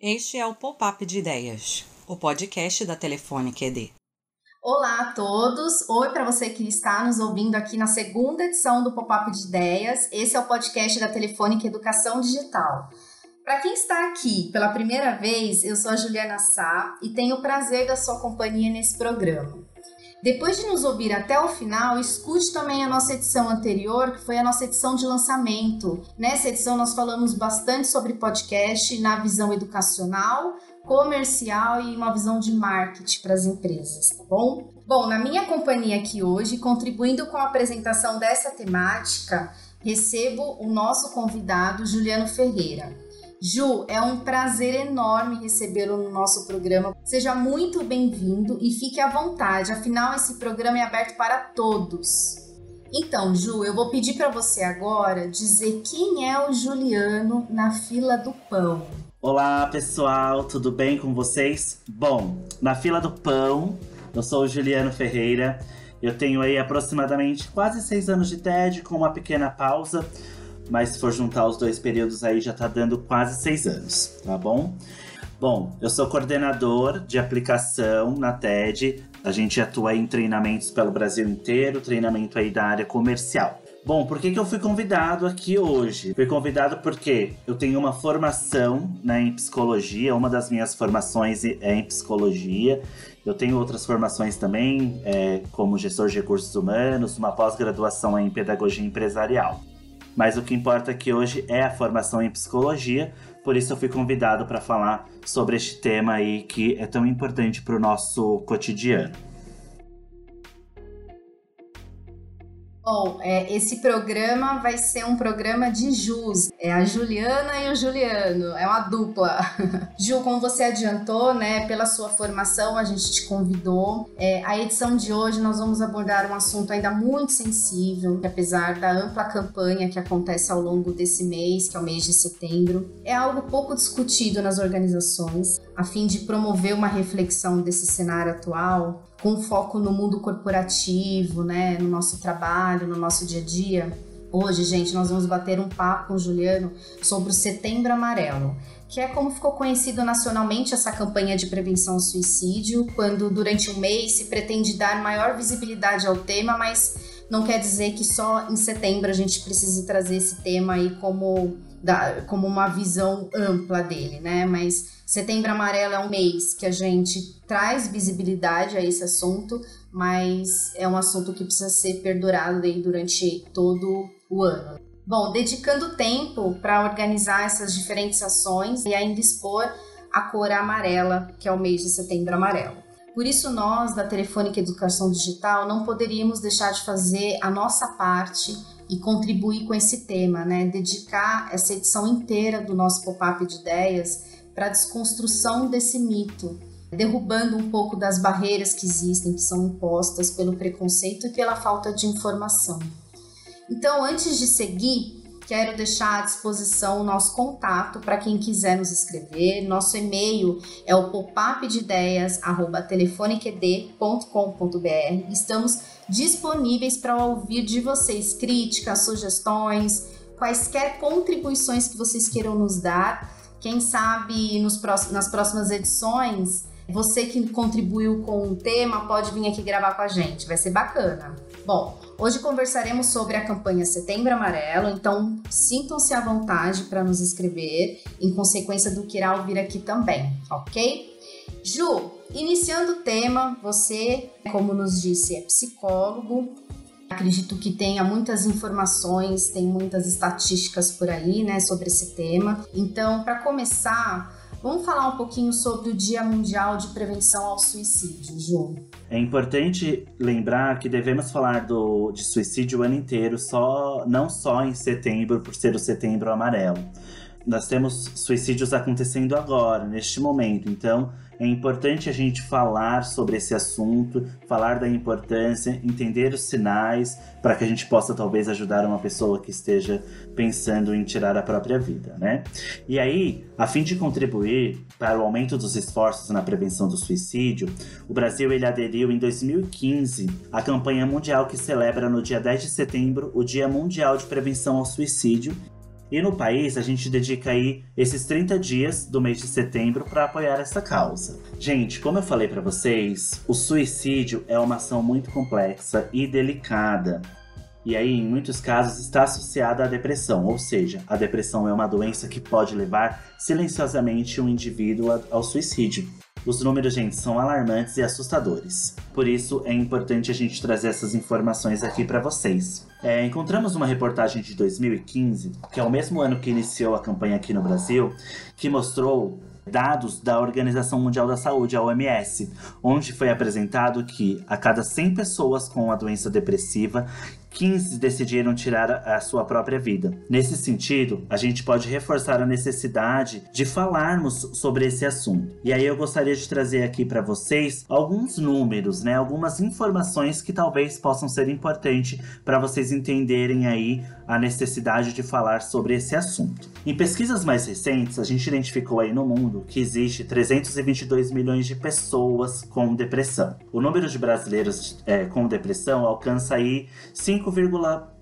Este é o Pop-Up de Ideias, o podcast da Telefônica ED. Olá a todos! Oi para você que está nos ouvindo aqui na segunda edição do Pop-Up de Ideias. Esse é o podcast da Telefônica Educação Digital. Para quem está aqui pela primeira vez, eu sou a Juliana Sá e tenho o prazer da sua companhia nesse programa. Depois de nos ouvir até o final, escute também a nossa edição anterior, que foi a nossa edição de lançamento. Nessa edição, nós falamos bastante sobre podcast na visão educacional, comercial e uma visão de marketing para as empresas, tá bom? Bom, na minha companhia aqui hoje, contribuindo com a apresentação dessa temática, recebo o nosso convidado Juliano Ferreira. Ju, é um prazer enorme recebê-lo no nosso programa. Seja muito bem-vindo e fique à vontade, afinal, esse programa é aberto para todos. Então, Ju, eu vou pedir para você agora dizer quem é o Juliano na fila do pão. Olá, pessoal, tudo bem com vocês? Bom, na fila do pão, eu sou o Juliano Ferreira. Eu tenho aí aproximadamente quase seis anos de TED, com uma pequena pausa mas se for juntar os dois períodos aí já tá dando quase seis anos, tá bom? Bom, eu sou coordenador de aplicação na TED. A gente atua em treinamentos pelo Brasil inteiro, treinamento aí da área comercial. Bom, por que, que eu fui convidado aqui hoje? Fui convidado porque eu tenho uma formação né, em psicologia, uma das minhas formações é em psicologia. Eu tenho outras formações também, é, como gestor de recursos humanos, uma pós-graduação em pedagogia empresarial. Mas o que importa aqui hoje é a formação em psicologia, por isso eu fui convidado para falar sobre este tema aí que é tão importante para o nosso cotidiano. Bom, é, esse programa vai ser um programa de Jus. É a Juliana e o Juliano. É uma dupla. Ju, como você adiantou, né, pela sua formação, a gente te convidou. É, a edição de hoje nós vamos abordar um assunto ainda muito sensível, que apesar da ampla campanha que acontece ao longo desse mês, que é o mês de setembro, é algo pouco discutido nas organizações, a fim de promover uma reflexão desse cenário atual com foco no mundo corporativo, né, no nosso trabalho, no nosso dia a dia. Hoje, gente, nós vamos bater um papo com o Juliano sobre o Setembro Amarelo, que é como ficou conhecido nacionalmente essa campanha de prevenção ao suicídio, quando durante um mês se pretende dar maior visibilidade ao tema, mas não quer dizer que só em setembro a gente precise trazer esse tema aí como, da, como uma visão ampla dele, né? Mas Setembro Amarelo é um mês que a gente traz visibilidade a esse assunto, mas é um assunto que precisa ser perdurado aí durante todo o ano. Bom, dedicando tempo para organizar essas diferentes ações e ainda expor a cor amarela, que é o mês de Setembro Amarelo. Por isso, nós da Telefônica Educação Digital não poderíamos deixar de fazer a nossa parte e contribuir com esse tema, né? Dedicar essa edição inteira do nosso pop-up de ideias para a desconstrução desse mito, derrubando um pouco das barreiras que existem, que são impostas pelo preconceito e pela falta de informação. Então, antes de seguir, quero deixar à disposição o nosso contato para quem quiser nos escrever. Nosso e-mail é o popapdeideias@telefoniqued.com.br. Estamos disponíveis para ouvir de vocês críticas, sugestões, quaisquer contribuições que vocês queiram nos dar quem sabe nos próximos, nas próximas edições, você que contribuiu com o tema pode vir aqui gravar com a gente, vai ser bacana. Bom, hoje conversaremos sobre a campanha Setembro Amarelo, então sintam-se à vontade para nos escrever, em consequência do que irá ouvir aqui também, ok? Ju, iniciando o tema, você, como nos disse, é psicólogo, Acredito que tenha muitas informações, tem muitas estatísticas por aí, né, sobre esse tema. Então, para começar, vamos falar um pouquinho sobre o Dia Mundial de Prevenção ao Suicídio, Ju. É importante lembrar que devemos falar do, de suicídio o ano inteiro, só, não só em setembro, por ser o setembro amarelo. nós temos suicídios acontecendo agora, neste momento. Então, é importante a gente falar sobre esse assunto, falar da importância, entender os sinais, para que a gente possa talvez ajudar uma pessoa que esteja pensando em tirar a própria vida, né? E aí, a fim de contribuir para o aumento dos esforços na prevenção do suicídio, o Brasil ele aderiu em 2015 à campanha mundial que celebra no dia 10 de setembro o Dia Mundial de Prevenção ao Suicídio e no país, a gente dedica aí esses 30 dias do mês de setembro para apoiar essa causa. Gente, como eu falei para vocês, o suicídio é uma ação muito complexa e delicada. E aí, em muitos casos, está associada à depressão, ou seja, a depressão é uma doença que pode levar silenciosamente um indivíduo ao suicídio. Os números, gente, são alarmantes e assustadores. Por isso é importante a gente trazer essas informações aqui para vocês. É, encontramos uma reportagem de 2015, que é o mesmo ano que iniciou a campanha aqui no Brasil, que mostrou dados da Organização Mundial da Saúde, a OMS, onde foi apresentado que a cada 100 pessoas com a doença depressiva, 15 decidiram tirar a sua própria vida. Nesse sentido, a gente pode reforçar a necessidade de falarmos sobre esse assunto. E aí eu gostaria de trazer aqui para vocês alguns números, né, algumas informações que talvez possam ser importantes para vocês entenderem aí a necessidade de falar sobre esse assunto. Em pesquisas mais recentes, a gente identificou aí no mundo que existe 322 milhões de pessoas com depressão. O número de brasileiros é, com depressão alcança aí 5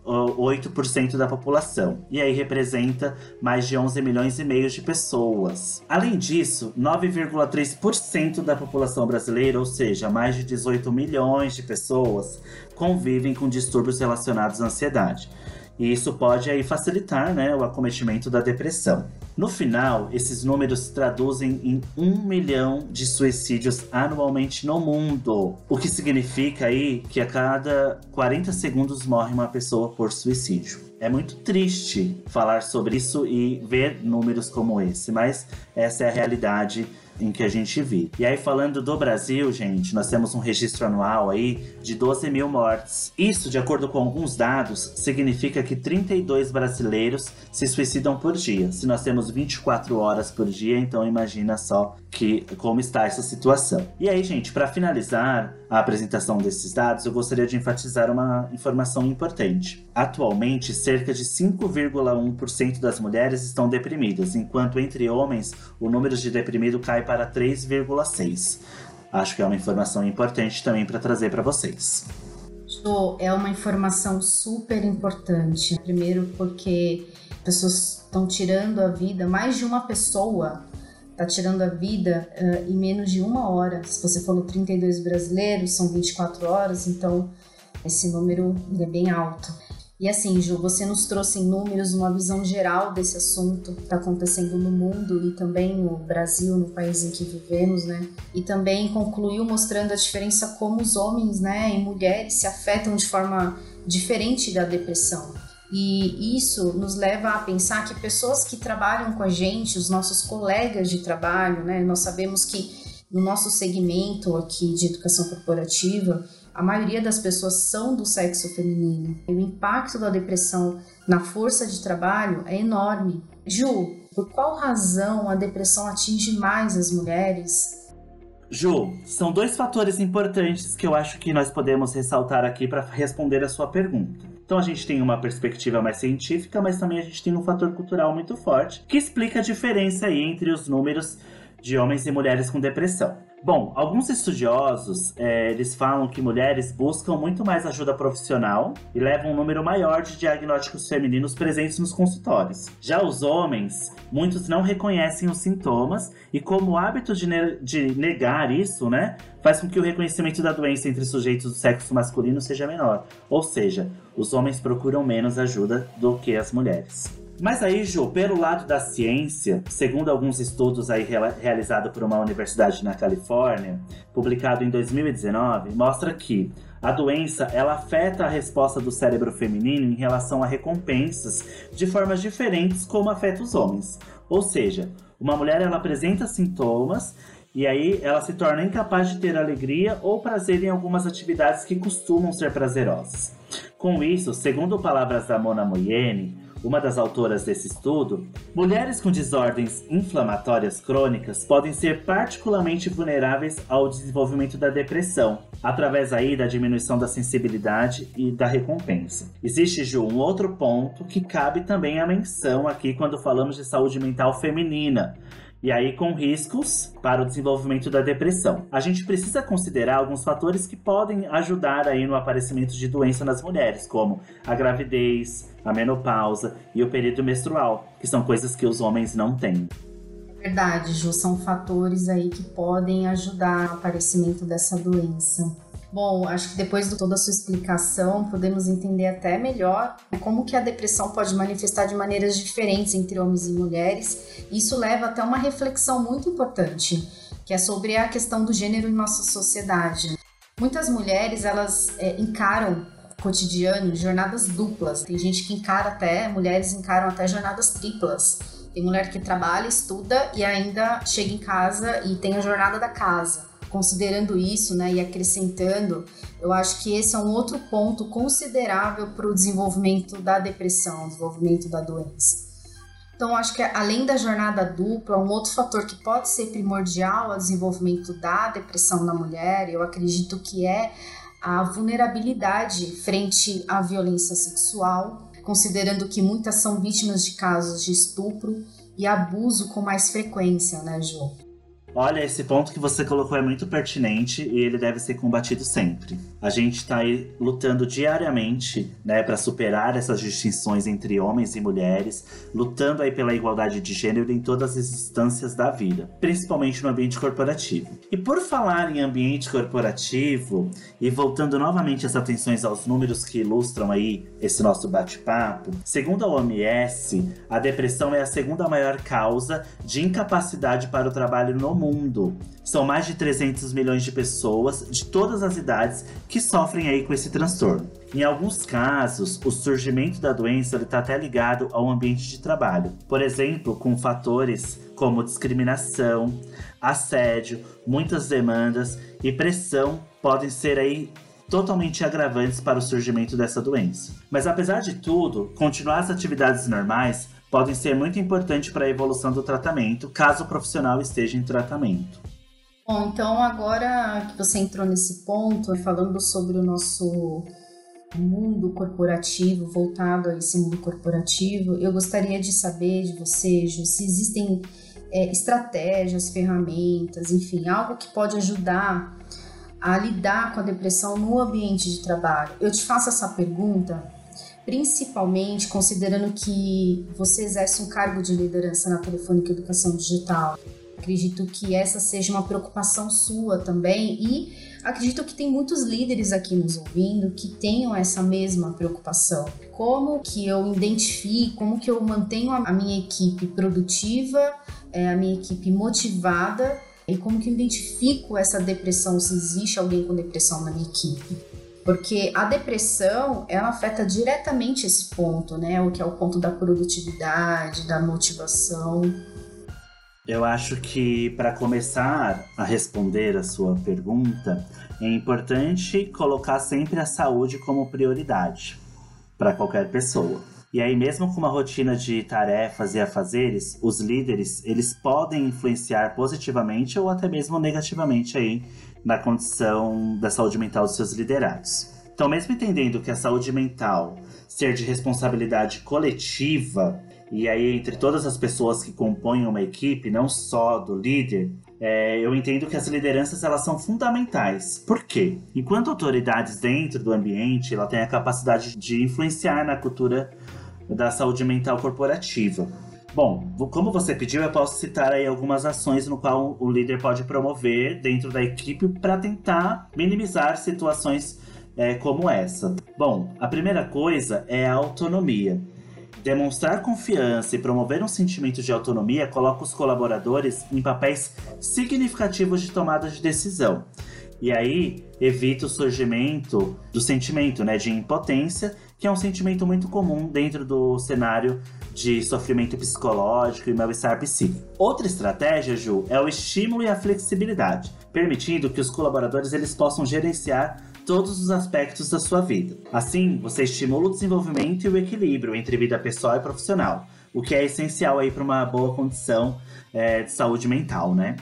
5,8% da população, e aí representa mais de 11 milhões e meio de pessoas. Além disso, 9,3% da população brasileira, ou seja, mais de 18 milhões de pessoas, convivem com distúrbios relacionados à ansiedade. E isso pode aí facilitar né, o acometimento da depressão. No final, esses números se traduzem em um milhão de suicídios anualmente no mundo. O que significa aí que a cada 40 segundos morre uma pessoa por suicídio. É muito triste falar sobre isso e ver números como esse, mas essa é a realidade em que a gente vive. E aí, falando do Brasil, gente, nós temos um registro anual aí de 12 mil mortes. Isso, de acordo com alguns dados, significa que 32 brasileiros se suicidam por dia. Se nós temos 24 horas por dia, então imagina só que como está essa situação. E aí, gente, para finalizar a apresentação desses dados, eu gostaria de enfatizar uma informação importante. Atualmente, cerca de 5,1% das mulheres estão deprimidas, enquanto entre homens o número de deprimido cai para 3,6. Acho que é uma informação importante também para trazer para vocês. é uma informação super importante. Primeiro porque pessoas estão tirando a vida, mais de uma pessoa está tirando a vida uh, em menos de uma hora. Se você falou 32 brasileiros, são 24 horas, então esse número é bem alto. E assim, Ju, você nos trouxe em números uma visão geral desse assunto que está acontecendo no mundo e também no Brasil, no país em que vivemos, né? E também concluiu mostrando a diferença como os homens, né, e mulheres se afetam de forma diferente da depressão. E isso nos leva a pensar que pessoas que trabalham com a gente, os nossos colegas de trabalho, né, nós sabemos que no nosso segmento aqui de educação corporativa, a maioria das pessoas são do sexo feminino. O impacto da depressão na força de trabalho é enorme. Ju, por qual razão a depressão atinge mais as mulheres? Ju, são dois fatores importantes que eu acho que nós podemos ressaltar aqui para responder a sua pergunta. Então a gente tem uma perspectiva mais científica, mas também a gente tem um fator cultural muito forte que explica a diferença aí entre os números de homens e mulheres com depressão. Bom, alguns estudiosos é, eles falam que mulheres buscam muito mais ajuda profissional e levam um número maior de diagnósticos femininos presentes nos consultórios. Já os homens, muitos não reconhecem os sintomas e, como hábito de, ne de negar isso, né, faz com que o reconhecimento da doença entre sujeitos do sexo masculino seja menor. Ou seja, os homens procuram menos ajuda do que as mulheres. Mas aí, Ju, pelo lado da ciência, segundo alguns estudos aí realizados por uma universidade na Califórnia, publicado em 2019, mostra que a doença ela afeta a resposta do cérebro feminino em relação a recompensas de formas diferentes como afeta os homens. Ou seja, uma mulher ela apresenta sintomas e aí ela se torna incapaz de ter alegria ou prazer em algumas atividades que costumam ser prazerosas. Com isso, segundo palavras da Mona Moyene, uma das autoras desse estudo, mulheres com desordens inflamatórias crônicas podem ser particularmente vulneráveis ao desenvolvimento da depressão, através aí da diminuição da sensibilidade e da recompensa. Existe, Ju, um outro ponto que cabe também a menção aqui quando falamos de saúde mental feminina, e aí com riscos para o desenvolvimento da depressão. A gente precisa considerar alguns fatores que podem ajudar aí no aparecimento de doença nas mulheres, como a gravidez, a menopausa e o período menstrual, que são coisas que os homens não têm. Verdade, Ju, são fatores aí que podem ajudar no aparecimento dessa doença. Bom, acho que depois de toda a sua explicação, podemos entender até melhor como que a depressão pode manifestar de maneiras diferentes entre homens e mulheres. Isso leva até uma reflexão muito importante, que é sobre a questão do gênero em nossa sociedade. Muitas mulheres, elas é, encaram cotidiano jornadas duplas. Tem gente que encara até, mulheres encaram até jornadas triplas. Tem mulher que trabalha, estuda e ainda chega em casa e tem a jornada da casa considerando isso né, e acrescentando, eu acho que esse é um outro ponto considerável para o desenvolvimento da depressão, desenvolvimento da doença. Então, acho que além da jornada dupla, um outro fator que pode ser primordial ao desenvolvimento da depressão na mulher, eu acredito que é a vulnerabilidade frente à violência sexual, considerando que muitas são vítimas de casos de estupro e abuso com mais frequência, né, Ju? Olha, esse ponto que você colocou é muito pertinente e ele deve ser combatido sempre. A gente está aí lutando diariamente, né, para superar essas distinções entre homens e mulheres, lutando aí pela igualdade de gênero em todas as instâncias da vida, principalmente no ambiente corporativo. E por falar em ambiente corporativo e voltando novamente as atenções aos números que ilustram aí esse nosso bate-papo, segundo a OMS, a depressão é a segunda maior causa de incapacidade para o trabalho no mundo mundo. São mais de 300 milhões de pessoas de todas as idades que sofrem aí com esse transtorno. Em alguns casos, o surgimento da doença está até ligado ao ambiente de trabalho. Por exemplo, com fatores como discriminação, assédio, muitas demandas e pressão podem ser aí totalmente agravantes para o surgimento dessa doença. Mas apesar de tudo, continuar as atividades normais podem ser muito importantes para a evolução do tratamento, caso o profissional esteja em tratamento. Bom, então agora que você entrou nesse ponto, falando sobre o nosso mundo corporativo, voltado a esse mundo corporativo, eu gostaria de saber de você, Ju, se existem é, estratégias, ferramentas, enfim, algo que pode ajudar a lidar com a depressão no ambiente de trabalho. Eu te faço essa pergunta principalmente considerando que você exerce um cargo de liderança na Telefônica Educação Digital. Acredito que essa seja uma preocupação sua também e acredito que tem muitos líderes aqui nos ouvindo que tenham essa mesma preocupação. Como que eu identifico, como que eu mantenho a minha equipe produtiva, é, a minha equipe motivada e como que eu identifico essa depressão, se existe alguém com depressão na minha equipe. Porque a depressão, ela afeta diretamente esse ponto, né? O que é o ponto da produtividade, da motivação. Eu acho que para começar a responder a sua pergunta, é importante colocar sempre a saúde como prioridade para qualquer pessoa. E aí, mesmo com uma rotina de tarefas e afazeres, os líderes eles podem influenciar positivamente ou até mesmo negativamente aí na condição da saúde mental dos seus liderados. Então, mesmo entendendo que a saúde mental ser de responsabilidade coletiva, e aí entre todas as pessoas que compõem uma equipe, não só do líder, é, eu entendo que as lideranças elas são fundamentais. Por quê? Enquanto autoridades dentro do ambiente, ela tem a capacidade de influenciar na cultura da saúde mental corporativa. Bom, como você pediu, eu posso citar aí algumas ações no qual o líder pode promover dentro da equipe para tentar minimizar situações é, como essa. Bom, a primeira coisa é a autonomia. Demonstrar confiança e promover um sentimento de autonomia coloca os colaboradores em papéis significativos de tomada de decisão. E aí evita o surgimento do sentimento né, de impotência, que é um sentimento muito comum dentro do cenário de sofrimento psicológico e mal-estar psíquico. Outra estratégia, Ju, é o estímulo e a flexibilidade, permitindo que os colaboradores eles possam gerenciar todos os aspectos da sua vida. Assim, você estimula o desenvolvimento e o equilíbrio entre vida pessoal e profissional, o que é essencial aí para uma boa condição é, de saúde mental, né?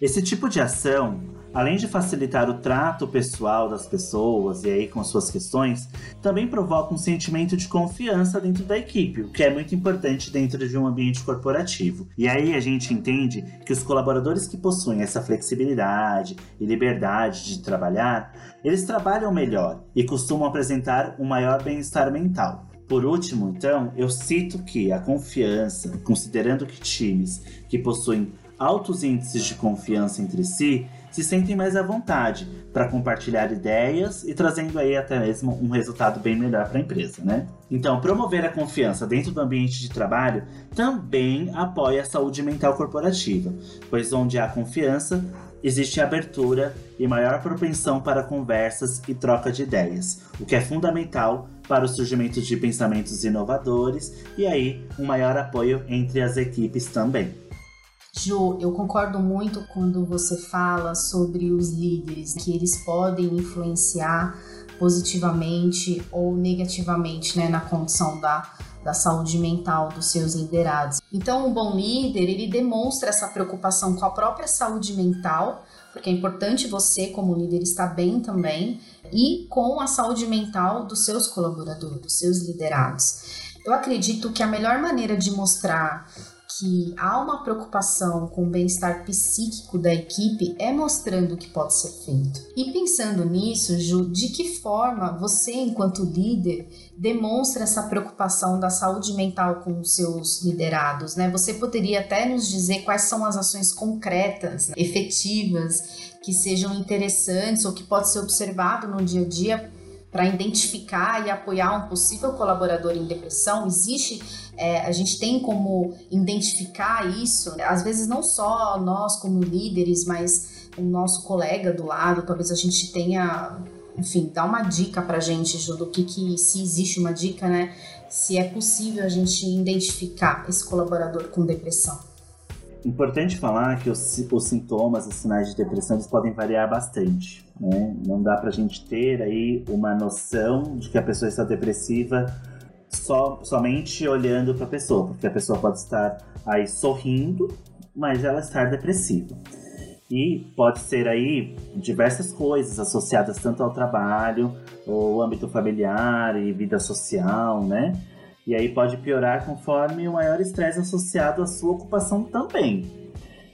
Esse tipo de ação além de facilitar o trato pessoal das pessoas e aí com suas questões, também provoca um sentimento de confiança dentro da equipe, o que é muito importante dentro de um ambiente corporativo. E aí a gente entende que os colaboradores que possuem essa flexibilidade e liberdade de trabalhar, eles trabalham melhor e costumam apresentar um maior bem-estar mental. Por último, então, eu cito que a confiança, considerando que times que possuem altos índices de confiança entre si, se sentem mais à vontade para compartilhar ideias e trazendo aí até mesmo um resultado bem melhor para a empresa, né? Então, promover a confiança dentro do ambiente de trabalho também apoia a saúde mental corporativa, pois onde há confiança, existe abertura e maior propensão para conversas e troca de ideias, o que é fundamental para o surgimento de pensamentos inovadores e aí um maior apoio entre as equipes também. Ju, eu concordo muito quando você fala sobre os líderes, que eles podem influenciar positivamente ou negativamente né, na condição da, da saúde mental dos seus liderados. Então, um bom líder, ele demonstra essa preocupação com a própria saúde mental, porque é importante você, como líder, estar bem também, e com a saúde mental dos seus colaboradores, dos seus liderados. Eu acredito que a melhor maneira de mostrar que há uma preocupação com o bem-estar psíquico da equipe é mostrando o que pode ser feito. E pensando nisso, Ju, de que forma você, enquanto líder, demonstra essa preocupação da saúde mental com os seus liderados, né? Você poderia até nos dizer quais são as ações concretas, efetivas, que sejam interessantes ou que pode ser observado no dia a dia para identificar e apoiar um possível colaborador em depressão? Existe, é, a gente tem como identificar isso? Às vezes não só nós como líderes, mas o nosso colega do lado, talvez a gente tenha, enfim, dá uma dica para a gente, Ju, do que, que, se existe uma dica, né? Se é possível a gente identificar esse colaborador com depressão. Importante falar que os, os sintomas, os sinais de depressão, eles podem variar bastante. Né? Não dá pra gente ter aí uma noção de que a pessoa está depressiva só, somente olhando para a pessoa, porque a pessoa pode estar aí sorrindo, mas ela estar depressiva. E pode ser aí diversas coisas associadas tanto ao trabalho, ou âmbito familiar e vida social, né? E aí pode piorar conforme o maior estresse associado à sua ocupação também.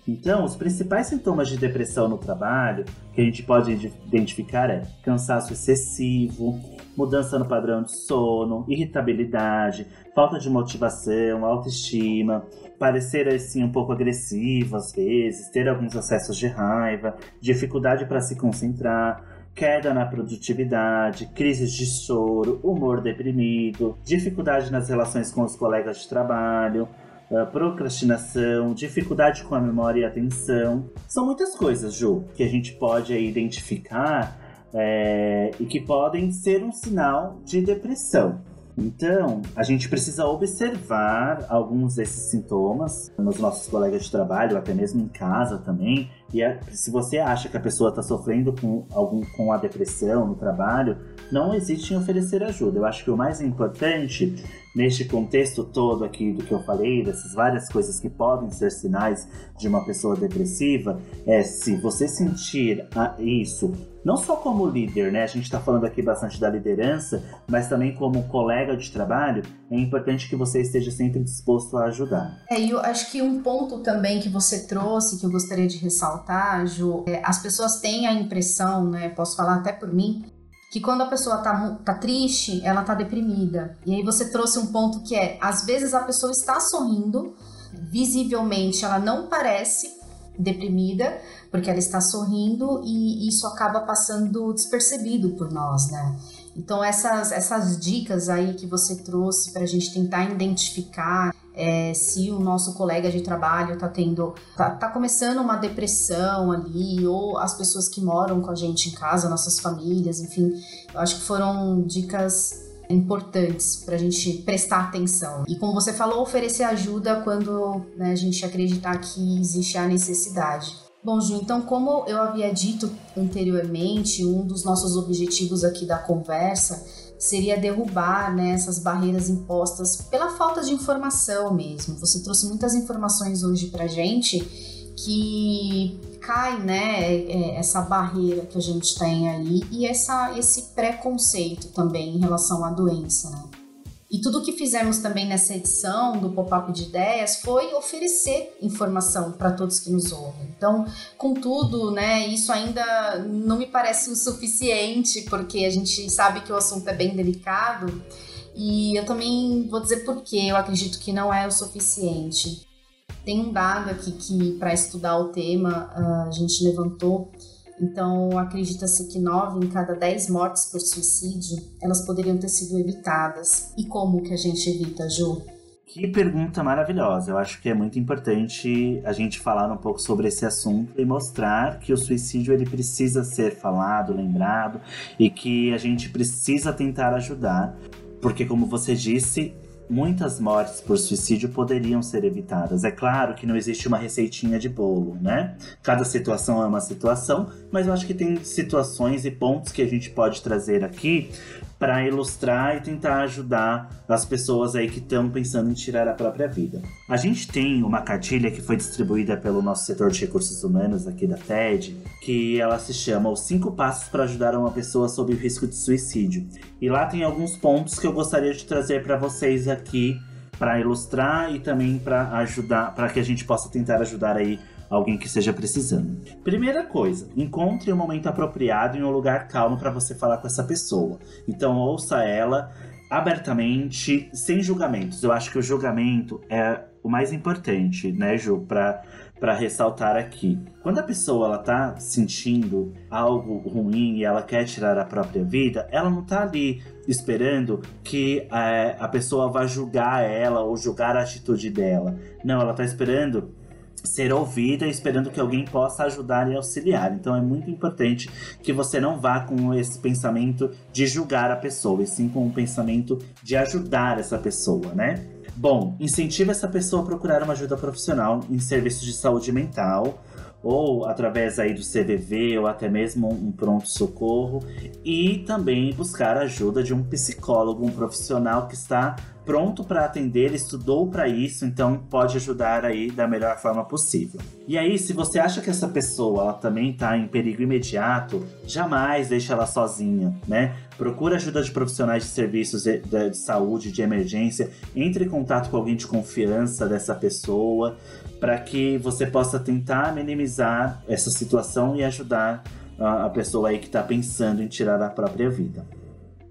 Então, os principais sintomas de depressão no trabalho que a gente pode identificar é cansaço excessivo, mudança no padrão de sono, irritabilidade, falta de motivação, autoestima, parecer assim um pouco agressivo às vezes, ter alguns acessos de raiva, dificuldade para se concentrar, queda na produtividade, crises de choro, humor deprimido, dificuldade nas relações com os colegas de trabalho, uh, procrastinação, dificuldade com a memória e atenção. São muitas coisas, Ju, que a gente pode identificar é, e que podem ser um sinal de depressão. Então, a gente precisa observar alguns desses sintomas nos nossos colegas de trabalho, até mesmo em casa também. E é, se você acha que a pessoa está sofrendo com, algum, com a depressão no trabalho, não existe em oferecer ajuda. Eu acho que o mais importante neste contexto todo aqui do que eu falei, dessas várias coisas que podem ser sinais de uma pessoa depressiva, é se você sentir isso não só como líder, né? A gente está falando aqui bastante da liderança, mas também como colega de trabalho, é importante que você esteja sempre disposto a ajudar. É, e eu acho que um ponto também que você trouxe, que eu gostaria de ressaltar, Ju, é, as pessoas têm a impressão, né? Posso falar até por mim, que quando a pessoa tá, tá triste, ela tá deprimida. E aí você trouxe um ponto que é, às vezes a pessoa está sorrindo, visivelmente ela não parece deprimida, porque ela está sorrindo e isso acaba passando despercebido por nós, né? Então essas, essas dicas aí que você trouxe para a gente tentar identificar é, se o nosso colega de trabalho está tendo, tá, tá, começando uma depressão ali, ou as pessoas que moram com a gente em casa, nossas famílias, enfim, eu acho que foram dicas importantes para a gente prestar atenção. E como você falou, oferecer ajuda quando né, a gente acreditar que existe a necessidade. Bom, Ju, então, como eu havia dito anteriormente, um dos nossos objetivos aqui da conversa seria derrubar né, essas barreiras impostas pela falta de informação mesmo. Você trouxe muitas informações hoje para gente que cai né, é, essa barreira que a gente tem aí e essa, esse preconceito também em relação à doença. Né? E tudo que fizemos também nessa edição do Pop-up de Ideias foi oferecer informação para todos que nos ouvem. Então, contudo, né, isso ainda não me parece o suficiente, porque a gente sabe que o assunto é bem delicado. E eu também vou dizer por que eu acredito que não é o suficiente. Tem um dado aqui que, para estudar o tema, a gente levantou então, acredita-se que 9 em cada 10 mortes por suicídio, elas poderiam ter sido evitadas. E como que a gente evita, Ju? Que pergunta maravilhosa. Eu acho que é muito importante a gente falar um pouco sobre esse assunto e mostrar que o suicídio ele precisa ser falado, lembrado e que a gente precisa tentar ajudar, porque como você disse, muitas mortes por suicídio poderiam ser evitadas. É claro que não existe uma receitinha de bolo, né? Cada situação é uma situação, mas eu acho que tem situações e pontos que a gente pode trazer aqui para ilustrar e tentar ajudar as pessoas aí que estão pensando em tirar a própria vida. A gente tem uma cartilha que foi distribuída pelo nosso setor de recursos humanos aqui da TED, que ela se chama Os 5 Passos para Ajudar uma Pessoa sob o Risco de Suicídio. E lá tem alguns pontos que eu gostaria de trazer para vocês aqui para ilustrar e também para ajudar, para que a gente possa tentar ajudar aí alguém que esteja precisando. Primeira coisa, encontre um momento apropriado em um lugar calmo para você falar com essa pessoa. Então ouça ela abertamente, sem julgamentos. Eu acho que o julgamento é o mais importante, né, Ju, para para ressaltar aqui. Quando a pessoa ela tá sentindo algo ruim e ela quer tirar a própria vida, ela não tá ali esperando que é, a pessoa vá julgar ela ou julgar a atitude dela. Não, ela tá esperando ser ouvida, esperando que alguém possa ajudar e auxiliar. Então é muito importante que você não vá com esse pensamento de julgar a pessoa, e sim com o pensamento de ajudar essa pessoa, né? Bom, incentiva essa pessoa a procurar uma ajuda profissional em serviços de saúde mental ou através aí do CVV ou até mesmo um pronto socorro e também buscar a ajuda de um psicólogo, um profissional que está pronto para atender, estudou para isso, então pode ajudar aí da melhor forma possível. E aí, se você acha que essa pessoa ela também está em perigo imediato, jamais deixe ela sozinha, né? Procure ajuda de profissionais de serviços de, de, de saúde, de emergência, entre em contato com alguém de confiança dessa pessoa, para que você possa tentar minimizar essa situação e ajudar a, a pessoa aí que está pensando em tirar a própria vida.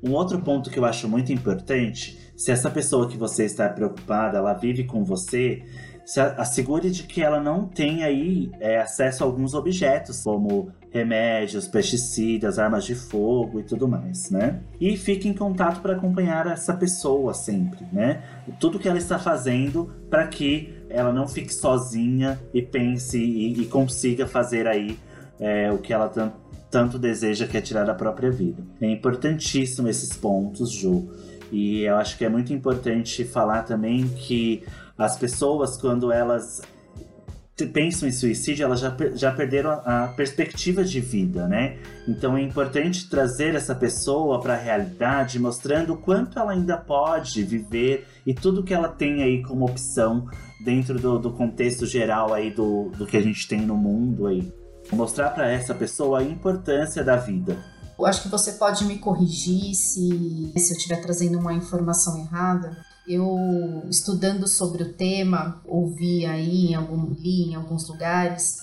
Um outro ponto que eu acho muito importante se essa pessoa que você está preocupada, ela vive com você, se assegure de que ela não tem aí é, acesso a alguns objetos, como remédios, pesticidas, armas de fogo e tudo mais, né? E fique em contato para acompanhar essa pessoa sempre, né? Tudo que ela está fazendo para que ela não fique sozinha e pense e, e consiga fazer aí é, o que ela tanto, deseja, que é tirar a própria vida. É importantíssimo esses pontos, Ju. E eu acho que é muito importante falar também que as pessoas, quando elas pensam em suicídio, elas já, já perderam a, perspectiva de vida, né? Então é importante trazer essa pessoa para a realidade, mostrando o quanto ela ainda pode viver e tudo que ela tem aí como opção dentro do, do contexto geral aí do, do que a gente tem no mundo aí. Mostrar para essa pessoa a importância da vida, eu acho que você pode me corrigir se, se eu estiver trazendo uma informação errada. Eu, estudando sobre o tema, ouvi aí, em algum, li em alguns lugares,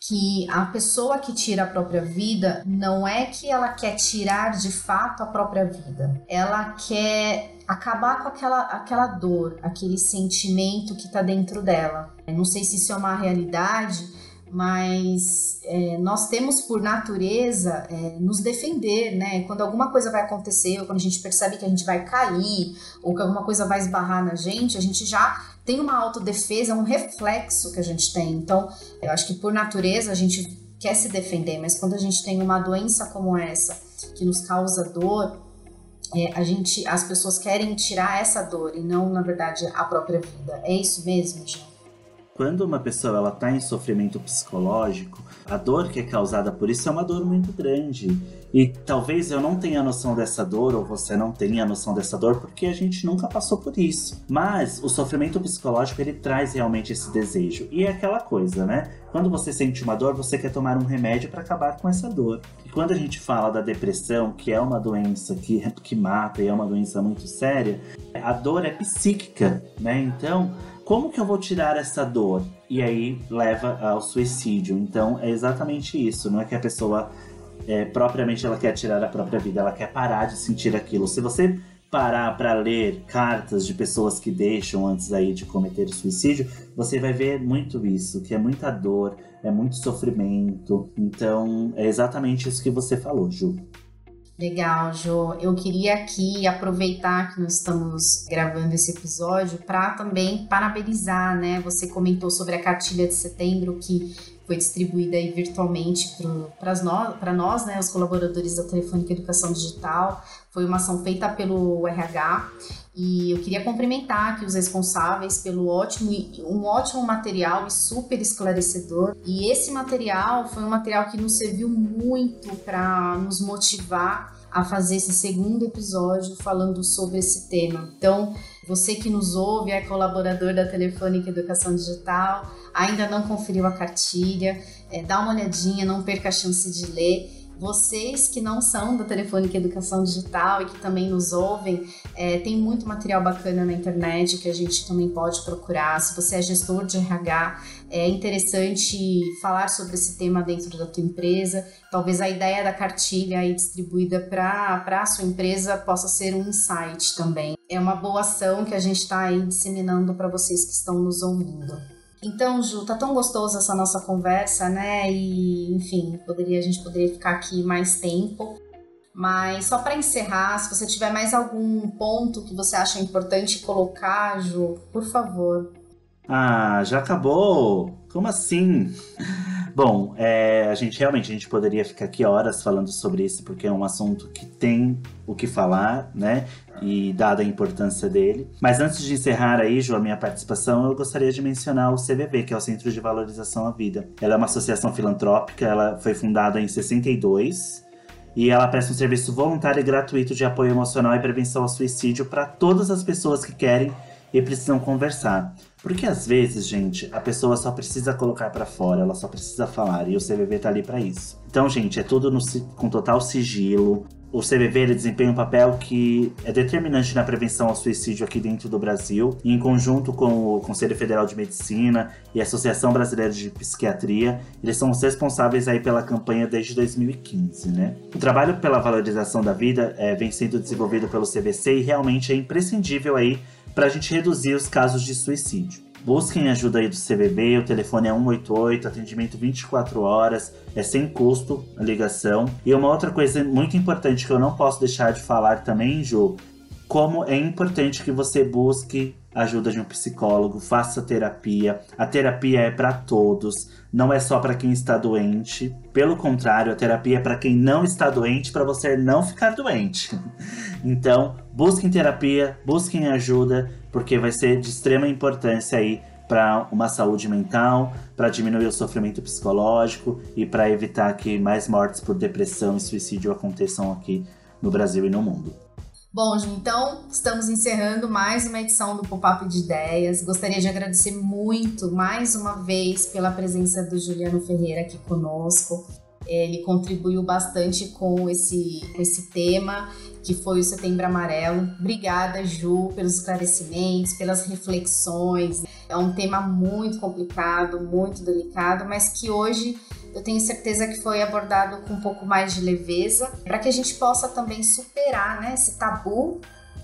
que a pessoa que tira a própria vida não é que ela quer tirar de fato a própria vida, ela quer acabar com aquela, aquela dor, aquele sentimento que está dentro dela. Eu não sei se isso é uma realidade, mas é, nós temos por natureza é, nos defender, né? Quando alguma coisa vai acontecer, ou quando a gente percebe que a gente vai cair, ou que alguma coisa vai esbarrar na gente, a gente já tem uma autodefesa, um reflexo que a gente tem. Então, eu acho que por natureza a gente quer se defender, mas quando a gente tem uma doença como essa, que nos causa dor, é, a gente, as pessoas querem tirar essa dor e não, na verdade, a própria vida. É isso mesmo, João? Quando uma pessoa ela tá em sofrimento psicológico, a dor que é causada por isso é uma dor muito grande. E talvez eu não tenha noção dessa dor, ou você não tenha noção dessa dor, porque a gente nunca passou por isso. Mas o sofrimento psicológico ele traz realmente esse desejo. E é aquela coisa, né? Quando você sente uma dor, você quer tomar um remédio para acabar com essa dor. E quando a gente fala da depressão, que é uma doença que, que mata e é uma doença muito séria, a dor é psíquica, né? Então, como que eu vou tirar essa dor? E aí leva ao suicídio. Então é exatamente isso. Não é que a pessoa é, propriamente ela quer tirar a própria vida, ela quer parar de sentir aquilo. Se você parar para ler cartas de pessoas que deixam antes aí de cometer suicídio, você vai ver muito isso, que é muita dor, é muito sofrimento. Então é exatamente isso que você falou, Ju. Legal, Jo. Eu queria aqui aproveitar que nós estamos gravando esse episódio para também parabenizar, né? Você comentou sobre a cartilha de setembro que foi distribuída aí virtualmente para nós, nós, né, os colaboradores da Telefônica Educação Digital. Foi uma ação feita pelo RH e eu queria cumprimentar aqui os responsáveis pelo ótimo, um ótimo material e super esclarecedor. E esse material foi um material que nos serviu muito para nos motivar a fazer esse segundo episódio falando sobre esse tema. Então, você que nos ouve, é colaborador da Telefônica Educação Digital, ainda não conferiu a cartilha, é, dá uma olhadinha, não perca a chance de ler. Vocês que não são da Telefônica Educação Digital e que também nos ouvem, é, tem muito material bacana na internet que a gente também pode procurar. Se você é gestor de RH, é interessante falar sobre esse tema dentro da tua empresa. Talvez a ideia da cartilha aí distribuída para a sua empresa possa ser um insight também. É uma boa ação que a gente está aí disseminando para vocês que estão nos ouvindo. Então, Ju, tá tão gostoso essa nossa conversa, né? E, enfim, poderia, a gente poderia ficar aqui mais tempo. Mas só para encerrar, se você tiver mais algum ponto que você acha importante colocar, Ju, por favor. Ah, já acabou? Como assim? Bom, é, a gente realmente a gente poderia ficar aqui horas falando sobre isso, porque é um assunto que tem o que falar, né? E dada a importância dele. Mas antes de encerrar aí, Ju, a minha participação, eu gostaria de mencionar o CVV, que é o Centro de Valorização à Vida. Ela é uma associação filantrópica, ela foi fundada em 62 e ela presta um serviço voluntário e gratuito de apoio emocional e prevenção ao suicídio para todas as pessoas que querem e precisam conversar. Porque às vezes, gente, a pessoa só precisa colocar para fora, ela só precisa falar e o CVV tá ali para isso. Então, gente, é tudo no, com total sigilo. O CVV ele desempenha um papel que é determinante na prevenção ao suicídio aqui dentro do Brasil, e em conjunto com o Conselho Federal de Medicina e a Associação Brasileira de Psiquiatria, eles são os responsáveis aí pela campanha desde 2015, né? O trabalho pela valorização da vida é, vem sendo desenvolvido pelo CVC e realmente é imprescindível aí para a gente reduzir os casos de suicídio. Busquem ajuda aí do CVB, o telefone é 188, atendimento 24 horas, é sem custo a ligação. E uma outra coisa muito importante que eu não posso deixar de falar também, Ju, como é importante que você busque ajuda de um psicólogo, faça terapia. A terapia é para todos, não é só para quem está doente. Pelo contrário, a terapia é para quem não está doente, para você não ficar doente. Então, busquem terapia, busquem ajuda, porque vai ser de extrema importância aí para uma saúde mental, para diminuir o sofrimento psicológico e para evitar que mais mortes por depressão e suicídio aconteçam aqui no Brasil e no mundo. Bom, então estamos encerrando mais uma edição do Pop-Up de Ideias. Gostaria de agradecer muito mais uma vez pela presença do Juliano Ferreira aqui conosco. Ele contribuiu bastante com esse, esse tema, que foi o Setembro Amarelo. Obrigada, Ju, pelos esclarecimentos, pelas reflexões. É um tema muito complicado, muito delicado, mas que hoje eu tenho certeza que foi abordado com um pouco mais de leveza, para que a gente possa também superar né, esse tabu,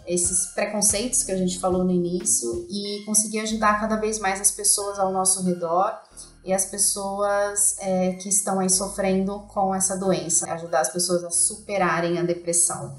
esses preconceitos que a gente falou no início e conseguir ajudar cada vez mais as pessoas ao nosso redor e as pessoas é, que estão aí sofrendo com essa doença, ajudar as pessoas a superarem a depressão.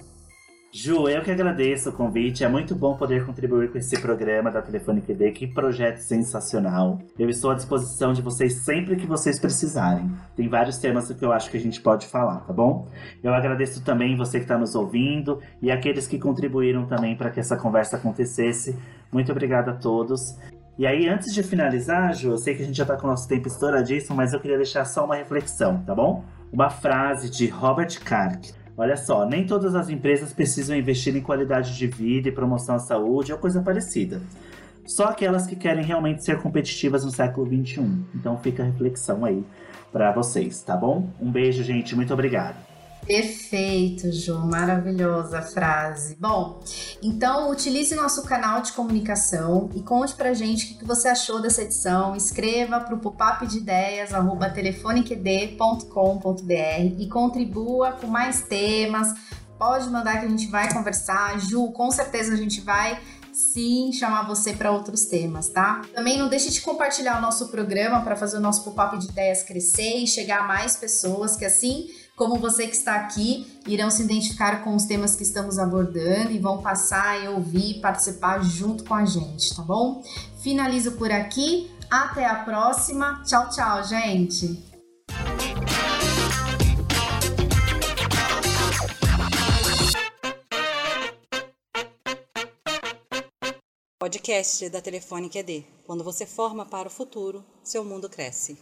Ju, eu que agradeço o convite. É muito bom poder contribuir com esse programa da Telefônica ID. Que projeto sensacional. Eu estou à disposição de vocês sempre que vocês precisarem. Tem vários temas que eu acho que a gente pode falar, tá bom? Eu agradeço também você que está nos ouvindo e aqueles que contribuíram também para que essa conversa acontecesse. Muito obrigado a todos. E aí, antes de finalizar, Ju, eu sei que a gente já tá com o nosso tempo estouradíssimo, mas eu queria deixar só uma reflexão, tá bom? Uma frase de Robert Kark. Olha só, nem todas as empresas precisam investir em qualidade de vida e promoção à saúde ou coisa parecida. Só aquelas que querem realmente ser competitivas no século XXI. Então fica a reflexão aí para vocês, tá bom? Um beijo, gente. Muito obrigado. Perfeito, Ju, maravilhosa frase. Bom, então utilize nosso canal de comunicação e conte pra gente o que você achou dessa edição. Escreva para o pop-up de ideias, arroba e contribua com mais temas. Pode mandar que a gente vai conversar. Ju, com certeza a gente vai sim chamar você para outros temas, tá? Também não deixe de compartilhar o nosso programa para fazer o nosso pop-up de ideias crescer e chegar a mais pessoas, que assim como você que está aqui, irão se identificar com os temas que estamos abordando e vão passar e ouvir participar junto com a gente, tá bom? Finalizo por aqui. Até a próxima. Tchau, tchau, gente. Podcast da Telefone QD. Quando você forma para o futuro, seu mundo cresce.